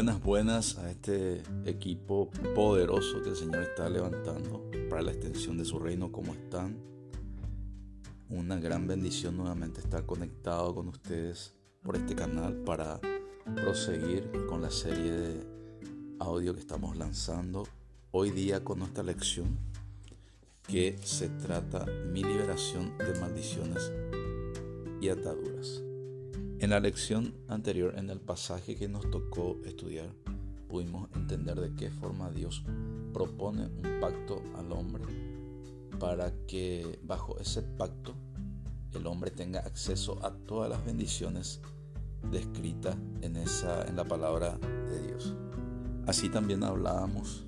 Buenas, buenas a este equipo poderoso que el Señor está levantando para la extensión de su reino. ¿Cómo están? Una gran bendición nuevamente estar conectado con ustedes por este canal para proseguir con la serie de audio que estamos lanzando hoy día con nuestra lección que se trata mi liberación de maldiciones y ataduras. En la lección anterior, en el pasaje que nos tocó estudiar, pudimos entender de qué forma Dios propone un pacto al hombre para que bajo ese pacto el hombre tenga acceso a todas las bendiciones descritas en, esa, en la palabra de Dios. Así también hablábamos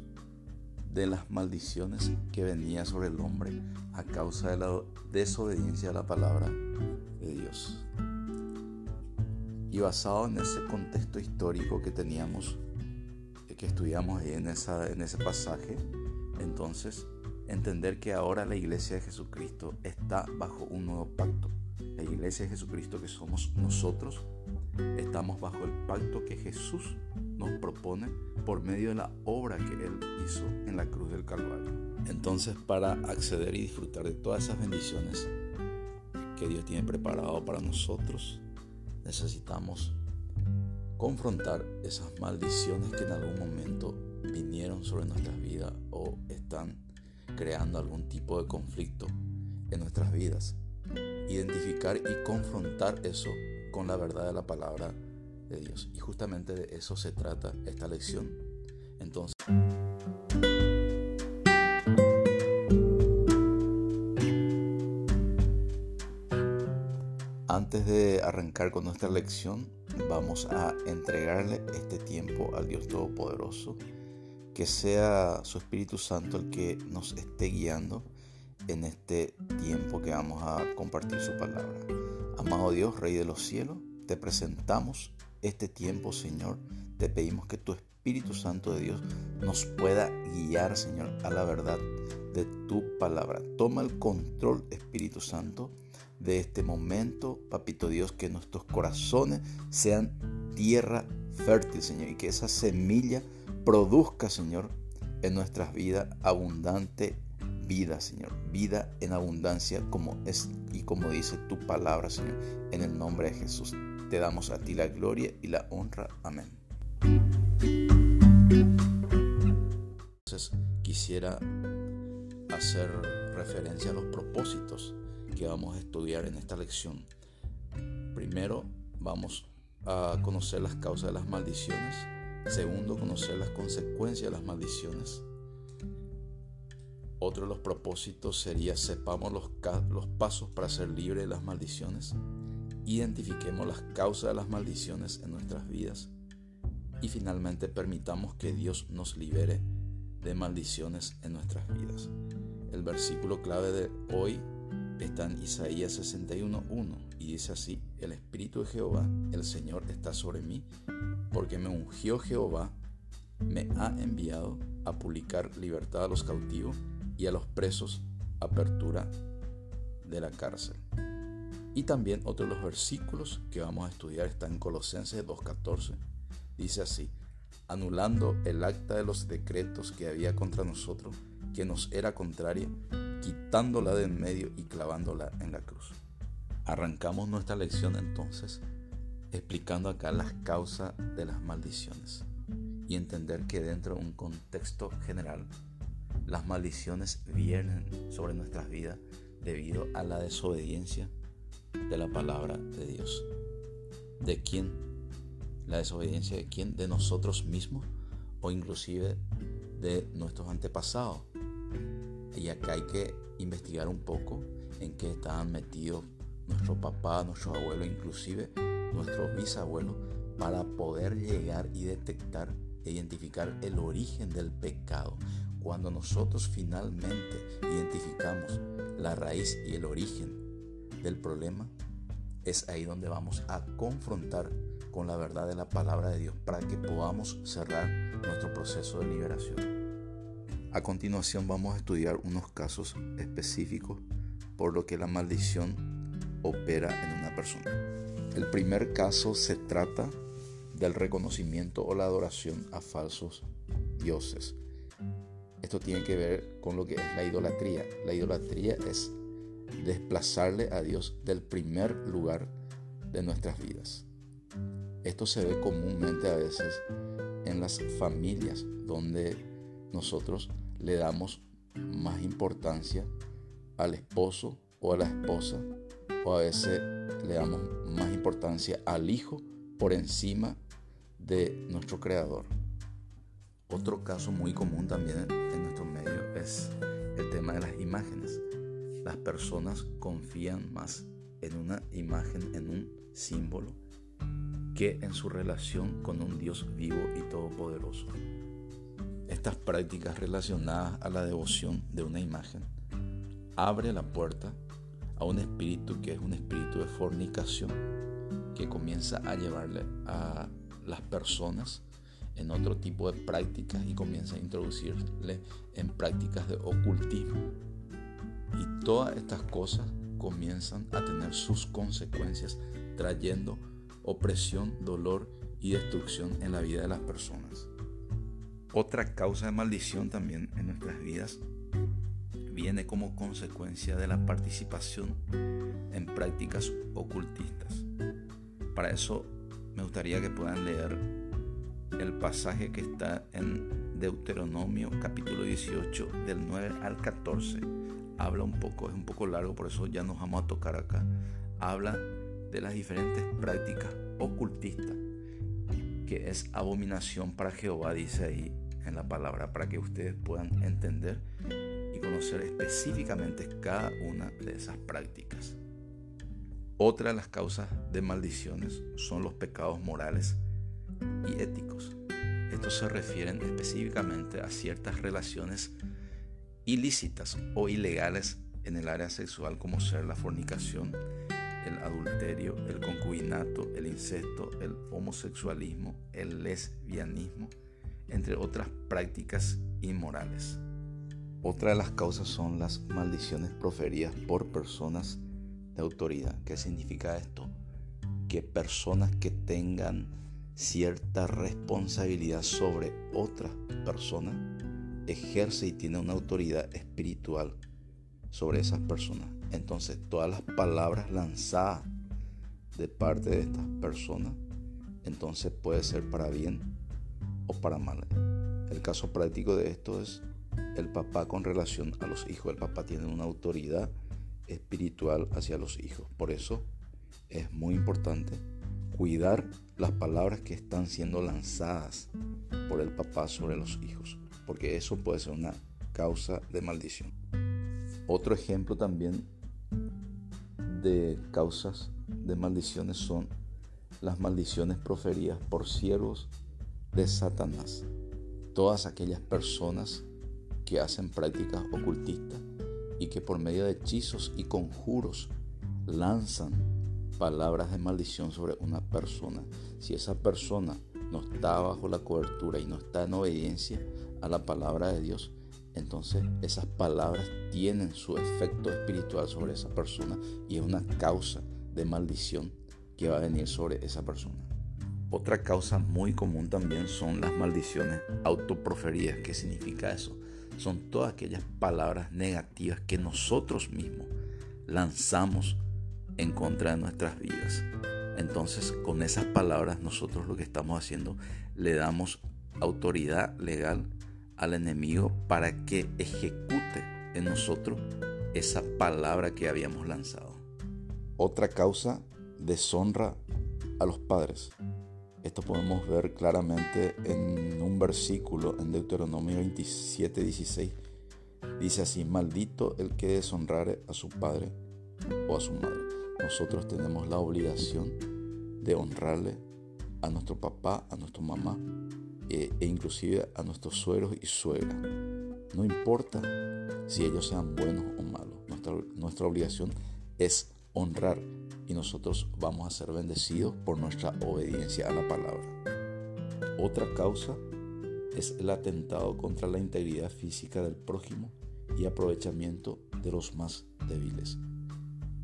de las maldiciones que venían sobre el hombre a causa de la desobediencia a la palabra de Dios. Y basado en ese contexto histórico que teníamos, eh, que estudiamos en, esa, en ese pasaje, entonces entender que ahora la iglesia de Jesucristo está bajo un nuevo pacto. La iglesia de Jesucristo que somos nosotros, estamos bajo el pacto que Jesús nos propone por medio de la obra que Él hizo en la cruz del Calvario. Entonces, para acceder y disfrutar de todas esas bendiciones que Dios tiene preparado para nosotros, necesitamos confrontar esas maldiciones que en algún momento vinieron sobre nuestras vidas o están creando algún tipo de conflicto en nuestras vidas. Identificar y confrontar eso con la verdad de la palabra de Dios. Y justamente de eso se trata esta lección. Entonces... De arrancar con nuestra lección, vamos a entregarle este tiempo al Dios Todopoderoso, que sea su Espíritu Santo el que nos esté guiando en este tiempo que vamos a compartir su palabra. Amado Dios, Rey de los cielos, te presentamos este tiempo, Señor. Te pedimos que tu Espíritu Santo de Dios nos pueda guiar, Señor, a la verdad de tu palabra. Toma el control, Espíritu Santo de este momento, papito Dios, que nuestros corazones sean tierra fértil, Señor, y que esa semilla produzca, Señor, en nuestras vidas abundante vida, Señor, vida en abundancia como es y como dice tu palabra, Señor, en el nombre de Jesús. Te damos a ti la gloria y la honra. Amén. Entonces quisiera hacer referencia a los propósitos que vamos a estudiar en esta lección. Primero vamos a conocer las causas de las maldiciones. Segundo, conocer las consecuencias de las maldiciones. Otro de los propósitos sería sepamos los, los pasos para ser libre de las maldiciones. Identifiquemos las causas de las maldiciones en nuestras vidas. Y finalmente permitamos que Dios nos libere de maldiciones en nuestras vidas. El versículo clave de hoy está en Isaías 61.1 y dice así, el Espíritu de Jehová, el Señor, está sobre mí, porque me ungió Jehová, me ha enviado a publicar libertad a los cautivos y a los presos, apertura de la cárcel. Y también otro de los versículos que vamos a estudiar está en Colosenses 2.14. Dice así, anulando el acta de los decretos que había contra nosotros, que nos era contraria, quitándola de en medio y clavándola en la cruz. Arrancamos nuestra lección entonces explicando acá las causas de las maldiciones y entender que dentro de un contexto general las maldiciones vienen sobre nuestras vidas debido a la desobediencia de la palabra de Dios. ¿De quién? La desobediencia de quién? De nosotros mismos o inclusive de nuestros antepasados. Y acá hay que investigar un poco en qué estaban metidos nuestro papá, nuestro abuelo, inclusive nuestros bisabuelos, para poder llegar y detectar e identificar el origen del pecado. Cuando nosotros finalmente identificamos la raíz y el origen del problema, es ahí donde vamos a confrontar con la verdad de la palabra de Dios para que podamos cerrar nuestro proceso de liberación. A continuación vamos a estudiar unos casos específicos por lo que la maldición opera en una persona. El primer caso se trata del reconocimiento o la adoración a falsos dioses. Esto tiene que ver con lo que es la idolatría. La idolatría es desplazarle a Dios del primer lugar de nuestras vidas. Esto se ve comúnmente a veces en las familias donde nosotros le damos más importancia al esposo o a la esposa o a veces le damos más importancia al hijo por encima de nuestro creador. Otro caso muy común también en nuestro medio es el tema de las imágenes. Las personas confían más en una imagen, en un símbolo, que en su relación con un Dios vivo y todopoderoso. Estas prácticas relacionadas a la devoción de una imagen abre la puerta a un espíritu que es un espíritu de fornicación que comienza a llevarle a las personas en otro tipo de prácticas y comienza a introducirle en prácticas de ocultismo. Y todas estas cosas comienzan a tener sus consecuencias trayendo opresión, dolor y destrucción en la vida de las personas. Otra causa de maldición también en nuestras vidas viene como consecuencia de la participación en prácticas ocultistas. Para eso me gustaría que puedan leer el pasaje que está en Deuteronomio capítulo 18 del 9 al 14. Habla un poco, es un poco largo, por eso ya nos vamos a tocar acá. Habla de las diferentes prácticas ocultistas, que es abominación para Jehová, dice ahí en la palabra, para que ustedes puedan entender y conocer específicamente cada una de esas prácticas. Otra de las causas de maldiciones son los pecados morales y éticos. Estos se refieren específicamente a ciertas relaciones ilícitas o ilegales en el área sexual como ser la fornicación, el adulterio, el concubinato, el incesto, el homosexualismo, el lesbianismo, entre otras prácticas inmorales. Otra de las causas son las maldiciones proferidas por personas de autoridad. ¿Qué significa esto? Que personas que tengan cierta responsabilidad sobre otra persona ejerce y tiene una autoridad espiritual sobre esas personas. Entonces todas las palabras lanzadas de parte de estas personas, entonces puede ser para bien para mal. El caso práctico de esto es el papá con relación a los hijos. El papá tiene una autoridad espiritual hacia los hijos. Por eso es muy importante cuidar las palabras que están siendo lanzadas por el papá sobre los hijos, porque eso puede ser una causa de maldición. Otro ejemplo también de causas de maldiciones son las maldiciones proferidas por siervos de Satanás. Todas aquellas personas que hacen prácticas ocultistas y que por medio de hechizos y conjuros lanzan palabras de maldición sobre una persona. Si esa persona no está bajo la cobertura y no está en obediencia a la palabra de Dios, entonces esas palabras tienen su efecto espiritual sobre esa persona y es una causa de maldición que va a venir sobre esa persona. Otra causa muy común también son las maldiciones autoproferidas. ¿Qué significa eso? Son todas aquellas palabras negativas que nosotros mismos lanzamos en contra de nuestras vidas. Entonces, con esas palabras nosotros lo que estamos haciendo, le damos autoridad legal al enemigo para que ejecute en nosotros esa palabra que habíamos lanzado. Otra causa, deshonra a los padres. Esto podemos ver claramente en un versículo en Deuteronomio 27, 16. Dice así, maldito el que deshonrare a su padre o a su madre. Nosotros tenemos la obligación de honrarle a nuestro papá, a nuestra mamá e, e, inclusive a nuestros suegros y suegras. No importa si ellos sean buenos o malos, nuestra, nuestra obligación es honrar y nosotros vamos a ser bendecidos por nuestra obediencia a la palabra. Otra causa es el atentado contra la integridad física del prójimo y aprovechamiento de los más débiles.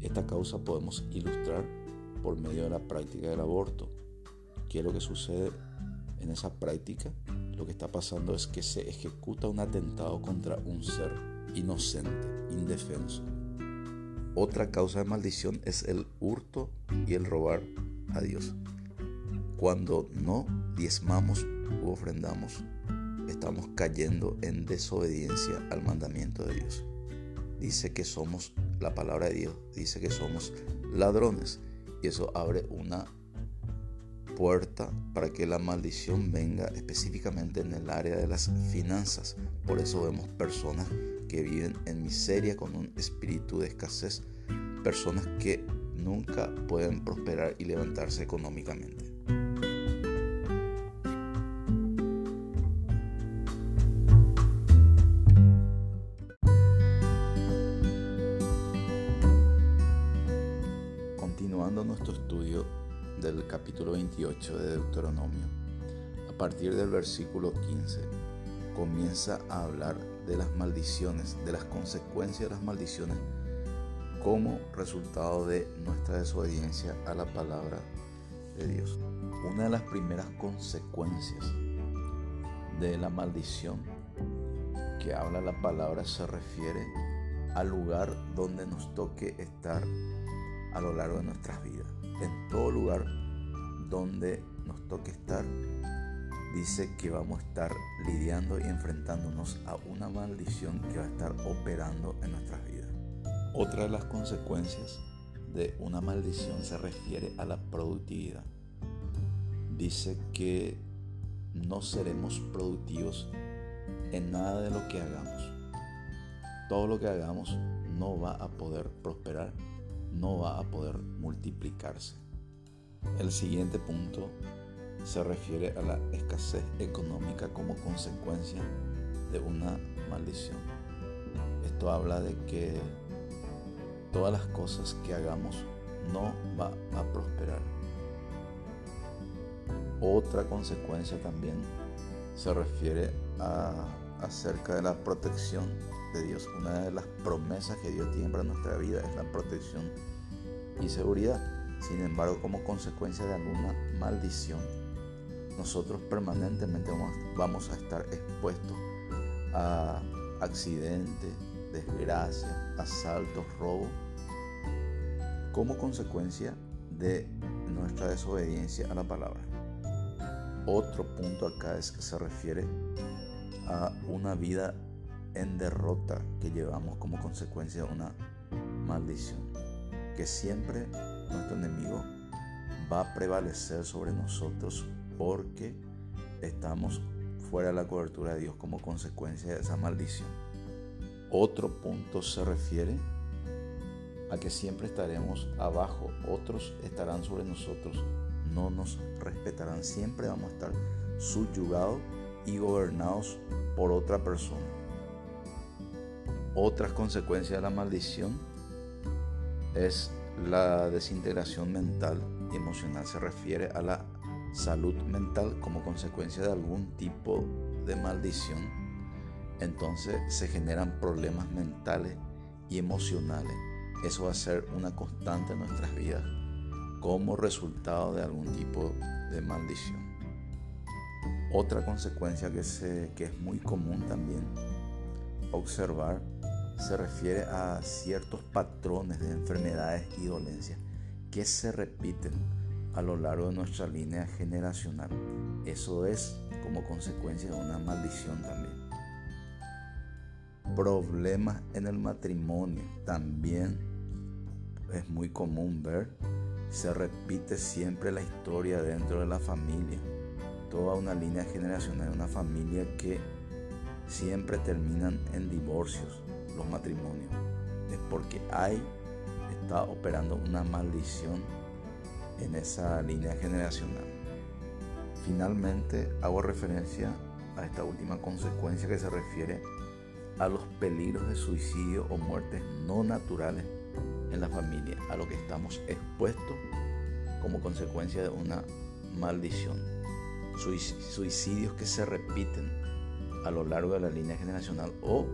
Esta causa podemos ilustrar por medio de la práctica del aborto, ¿Qué es lo que sucede en esa práctica? Lo que está pasando es que se ejecuta un atentado contra un ser inocente, indefenso. Otra causa de maldición es el hurto y el robar a Dios. Cuando no diezmamos u ofrendamos, estamos cayendo en desobediencia al mandamiento de Dios. Dice que somos, la palabra de Dios dice que somos ladrones y eso abre una puerta para que la maldición venga específicamente en el área de las finanzas. Por eso vemos personas que viven en miseria con un espíritu de escasez, personas que nunca pueden prosperar y levantarse económicamente. Continuando nuestro estudio del capítulo 28 de Deuteronomio, a partir del versículo 15, comienza a hablar de las maldiciones, de las consecuencias de las maldiciones como resultado de nuestra desobediencia a la palabra de Dios. Una de las primeras consecuencias de la maldición que habla la palabra se refiere al lugar donde nos toque estar a lo largo de nuestras vidas. En todo lugar donde nos toque estar, dice que vamos a estar lidiando y enfrentándonos a una maldición que va a estar operando en nuestras vidas. Otra de las consecuencias de una maldición se refiere a la productividad. Dice que no seremos productivos en nada de lo que hagamos. Todo lo que hagamos no va a poder prosperar, no va a poder multiplicarse. El siguiente punto se refiere a la escasez económica como consecuencia de una maldición. Esto habla de que todas las cosas que hagamos no va a prosperar. Otra consecuencia también se refiere a acerca de la protección de Dios. Una de las promesas que Dios tiene para nuestra vida es la protección y seguridad. Sin embargo, como consecuencia de alguna maldición, nosotros permanentemente vamos, a estar expuestos a accidentes, desgracias, asaltos, robos, como consecuencia de nuestra desobediencia a la palabra. Otro punto acá es que se refiere a una vida en derrota que llevamos como consecuencia de una maldición. Que siempre nuestro enemigo va a prevalecer sobre nosotros porque estamos fuera de la cobertura de Dios como consecuencia de esa maldición. Otro punto se refiere a que siempre estaremos abajo, otros estarán sobre nosotros, no nos respetarán, siempre vamos a estar subyugados y gobernados por otra persona. Otras consecuencias de la maldición es la desintegración mental y emocional. Se refiere a la salud mental como consecuencia de algún tipo de maldición entonces se generan problemas mentales y emocionales. Eso va a ser una constante en nuestras vidas como resultado de algún tipo de maldición. Otra consecuencia que, que es muy común también observar se refiere a ciertos patrones de enfermedades y dolencias que se repiten a lo largo de nuestra línea generacional. Eso es como consecuencia de una maldición también problemas en el matrimonio. También es muy común ver, se repite siempre la historia dentro de la familia. Toda una línea generacional, una familia que siempre terminan en divorcios los matrimonios. Es porque hay, está operando una maldición en esa línea generacional. Finalmente hago referencia a esta última consecuencia que se refiere a los peligros de suicidio o muertes no naturales en la familia, a lo que estamos expuestos como consecuencia de una maldición. Suicidios que se repiten a lo largo de la línea generacional o,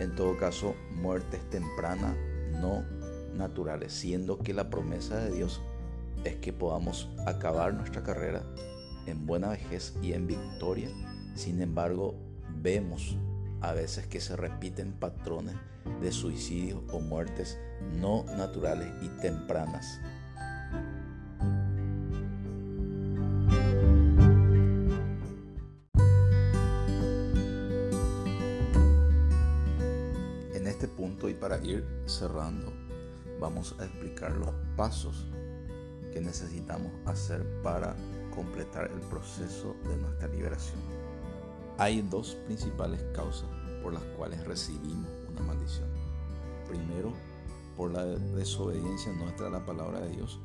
en todo caso, muertes tempranas no naturales, siendo que la promesa de Dios es que podamos acabar nuestra carrera en buena vejez y en victoria. Sin embargo, vemos a veces que se repiten patrones de suicidio o muertes no naturales y tempranas. En este punto y para ir cerrando, vamos a explicar los pasos que necesitamos hacer para completar el proceso de nuestra liberación. Hay dos principales causas por las cuales recibimos una maldición. Primero, por la desobediencia nuestra a la palabra de Dios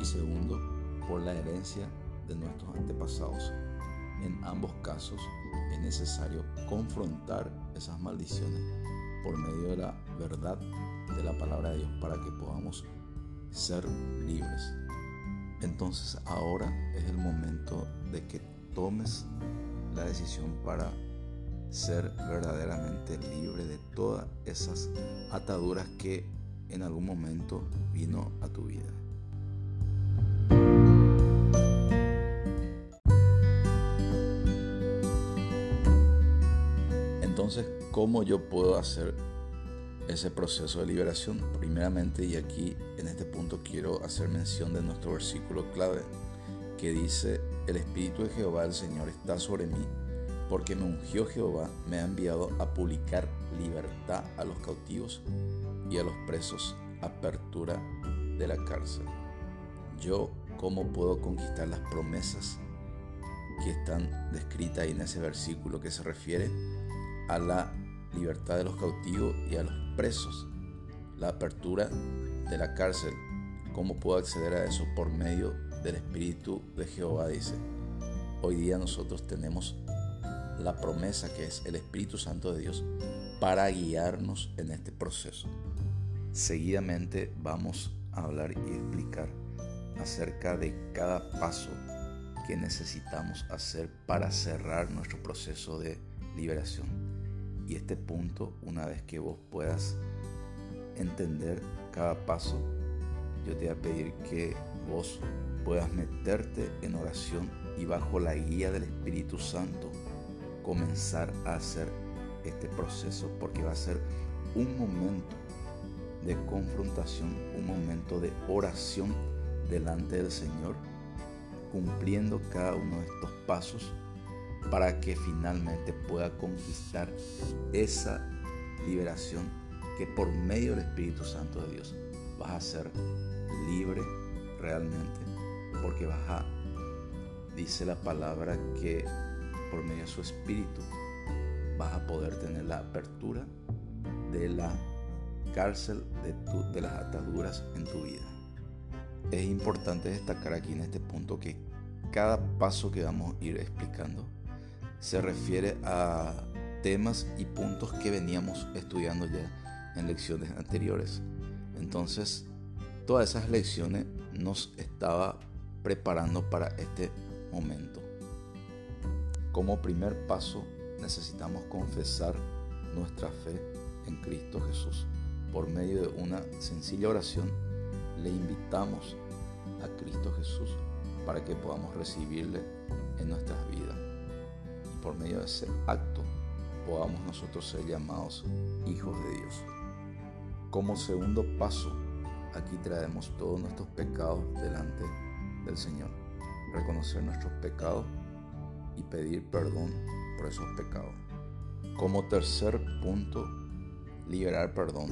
y segundo, por la herencia de nuestros antepasados. En ambos casos es necesario confrontar esas maldiciones por medio de la verdad de la palabra de Dios para que podamos ser libres. Entonces ahora es el momento de que tomes la decisión para ser verdaderamente libre de todas esas ataduras que en algún momento vino a tu vida. Entonces, ¿cómo yo puedo hacer ese proceso de liberación? Primeramente, y aquí en este punto quiero hacer mención de nuestro versículo clave, que dice, el Espíritu de Jehová el Señor está sobre mí, porque me ungió Jehová, me ha enviado a publicar libertad a los cautivos y a los presos, apertura de la cárcel. Yo, ¿cómo puedo conquistar las promesas que están descritas en ese versículo que se refiere a la libertad de los cautivos y a los presos? La apertura de la cárcel. ¿Cómo puedo acceder a eso? Por medio del Espíritu de Jehová, dice. Hoy día nosotros tenemos la promesa que es el Espíritu Santo de Dios para guiarnos en este proceso. Seguidamente vamos a hablar y explicar acerca de cada paso que necesitamos hacer para cerrar nuestro proceso de liberación. Y este punto, una vez que vos puedas entender cada paso, yo te voy a pedir que vos puedas meterte en oración y bajo la guía del Espíritu Santo comenzar a hacer este proceso porque va a ser un momento de confrontación, un momento de oración delante del Señor, cumpliendo cada uno de estos pasos para que finalmente pueda conquistar esa liberación que por medio del Espíritu Santo de Dios vas a ser libre realmente, porque vas a, dice la palabra que por medio de su Espíritu vas a poder tener la apertura de la cárcel de, de las ataduras en tu vida. Es importante destacar aquí en este punto que cada paso que vamos a ir explicando se refiere a temas y puntos que veníamos estudiando ya en lecciones anteriores. Entonces, todas esas lecciones nos estaba preparando para este momento. Como primer paso, necesitamos confesar nuestra fe en Cristo Jesús. Por medio de una sencilla oración, le invitamos a Cristo Jesús para que podamos recibirle en nuestras vidas. Por medio de ese acto podamos nosotros ser llamados hijos de Dios. Como segundo paso, aquí traemos todos nuestros pecados delante del Señor. Reconocer nuestros pecados y pedir perdón por esos pecados. Como tercer punto, liberar perdón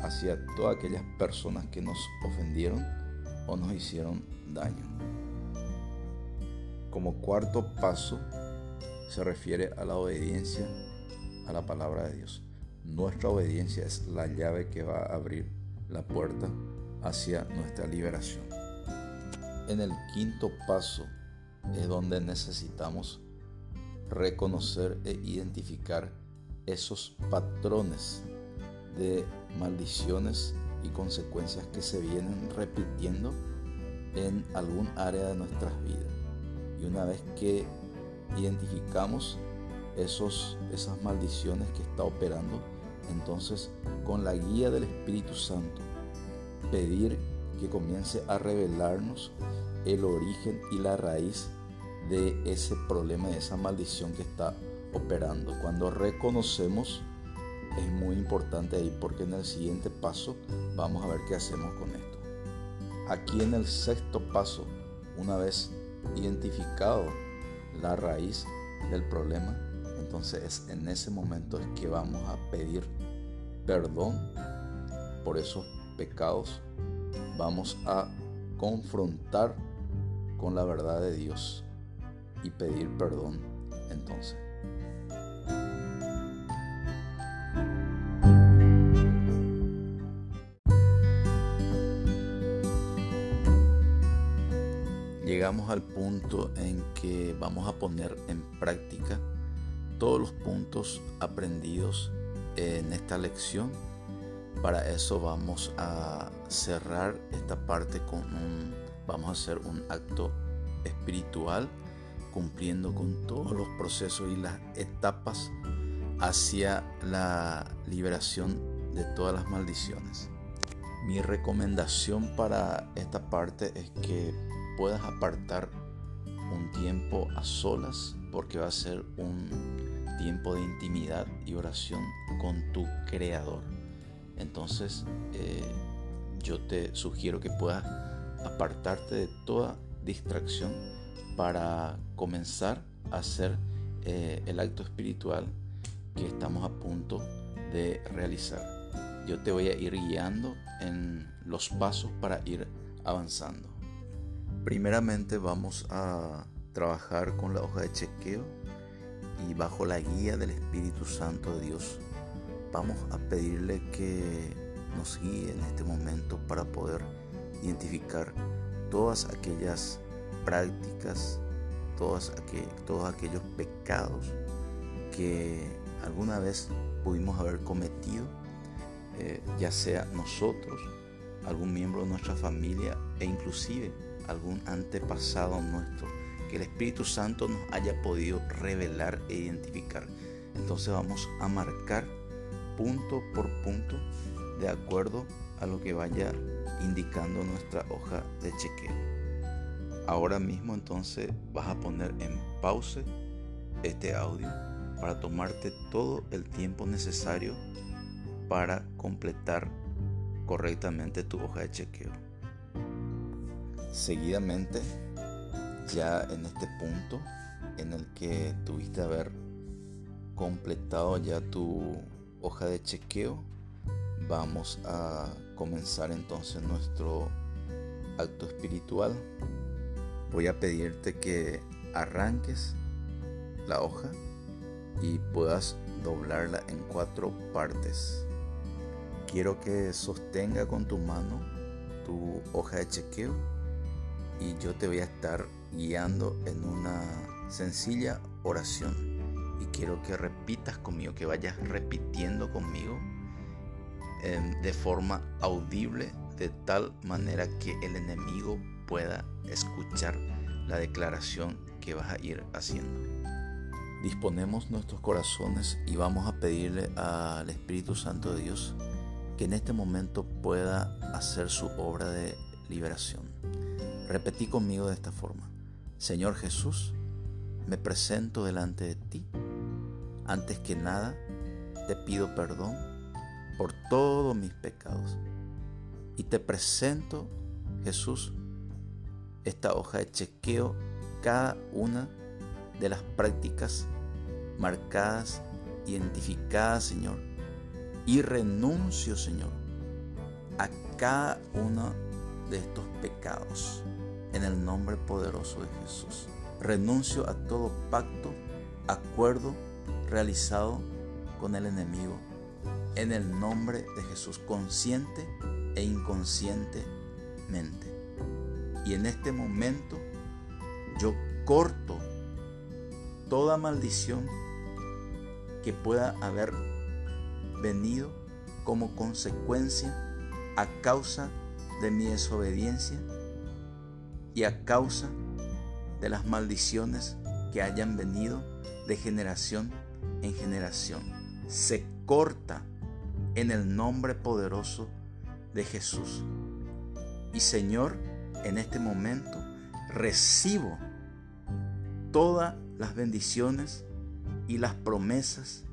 hacia todas aquellas personas que nos ofendieron o nos hicieron daño. Como cuarto paso, se refiere a la obediencia a la palabra de Dios. Nuestra obediencia es la llave que va a abrir la puerta hacia nuestra liberación. En el quinto paso es donde necesitamos reconocer e identificar esos patrones de maldiciones y consecuencias que se vienen repitiendo en algún área de nuestras vidas. Y una vez que identificamos esos, esas maldiciones que está operando, entonces con la guía del Espíritu Santo, pedir que comience a revelarnos el origen y la raíz de ese problema, de esa maldición que está operando. Cuando reconocemos, es muy importante ahí porque en el siguiente paso vamos a ver qué hacemos con esto. Aquí en el sexto paso, una vez identificado la raíz del problema, entonces es en ese momento es que vamos a pedir perdón por esos pecados. Vamos a confrontar con la verdad de Dios y pedir perdón entonces. Llegamos al punto en que vamos a poner en práctica todos los puntos aprendidos en esta lección. Para eso vamos a cerrar esta parte con un, vamos a hacer un acto espiritual cumpliendo con todos los procesos y las etapas hacia la liberación de todas las maldiciones. Mi recomendación para esta parte es que puedas apartar un tiempo a solas porque va a ser un tiempo de intimidad y oración con tu creador. Entonces eh, yo te sugiero que puedas apartarte de toda distracción para comenzar a hacer eh, el acto espiritual que estamos a punto de realizar. Yo te voy a ir guiando en los pasos para ir avanzando. Primeramente vamos a trabajar con la hoja de chequeo y bajo la guía del Espíritu Santo de Dios vamos a pedirle que nos guíe en este momento para poder identificar todas aquellas prácticas, todos, aquellos pecados que alguna vez pudimos haber cometido, eh, ya sea nosotros, algún miembro de nuestra familia e inclusive algún antepasado nuestro, que el Espíritu Santo nos haya podido revelar e identificar. Entonces vamos a marcar punto por punto de acuerdo a lo que vaya indicando nuestra hoja de chequeo. Ahora mismo entonces vas a poner en pause este audio para tomarte todo el tiempo necesario para completar correctamente tu hoja de chequeo. Seguidamente, ya en este punto en el que tuviste haber completado ya tu hoja de chequeo, vamos a comenzar entonces nuestro acto espiritual voy a pedirte que arranques la hoja y puedas doblarla en cuatro partes. Quiero que sostenga con tu mano tu hoja de chequeo y yo te voy a estar guiando en una sencilla oración. Y quiero que repitas conmigo, que vayas repitiendo conmigo em, de forma audible, de tal manera que el enemigo pueda escuchar la declaración que vas a ir haciendo. Disponemos nuestros corazones y vamos a pedirle al Espíritu Santo de Dios que en este momento pueda hacer su obra de liberación. Repetí conmigo de esta forma. Señor Jesús, me presento delante de ti. Antes que nada, te pido perdón por todos mis pecados. Y te presento, Jesús, esta hoja de chequeo cada una de las prácticas marcadas, identificadas, Señor. Y renuncio, Señor, a cada uno de estos pecados en el nombre poderoso de Jesús. Renuncio a todo pacto, acuerdo realizado con el enemigo en el nombre de Jesús, consciente e inconscientemente. Y en este momento yo corto toda maldición que pueda haber venido como consecuencia a causa de mi desobediencia y a causa de las maldiciones que hayan venido de generación en generación. Se corta en el nombre poderoso de Jesús. Y Señor, en este momento recibo todas las bendiciones y las promesas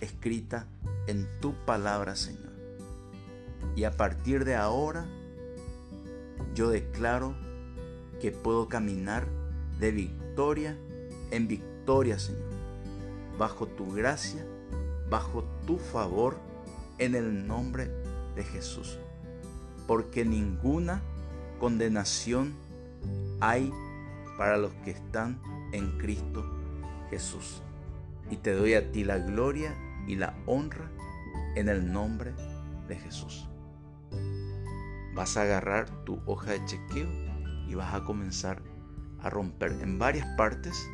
escritas en tu palabra, Señor. Y a partir de ahora, yo declaro que puedo caminar de victoria en victoria, Señor, bajo tu gracia, bajo tu favor, en el nombre de Jesús. Porque ninguna condenación hay para los que están en Cristo Jesús. Y te doy a ti la gloria y la honra en el nombre de Jesús. Vas a agarrar tu hoja de chequeo y vas a comenzar a romper en varias partes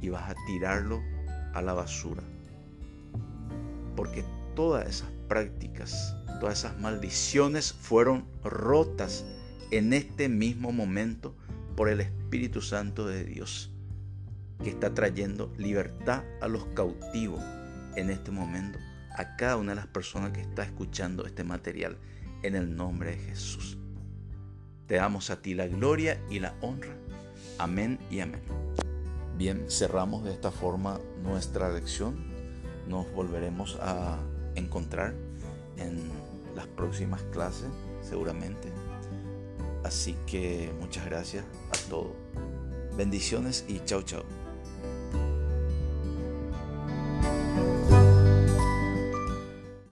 y vas a tirarlo a la basura. Porque todas esas prácticas, todas esas maldiciones fueron rotas en este mismo momento por el Espíritu Santo de Dios, que está trayendo libertad a los cautivos en este momento, a cada una de las personas que está escuchando este material, en el nombre de Jesús. Te damos a ti la gloria y la honra. Amén y amén. Bien, cerramos de esta forma nuestra lección. Nos volveremos a encontrar en las próximas clases, seguramente. Así que muchas gracias a todos. Bendiciones y chao chao.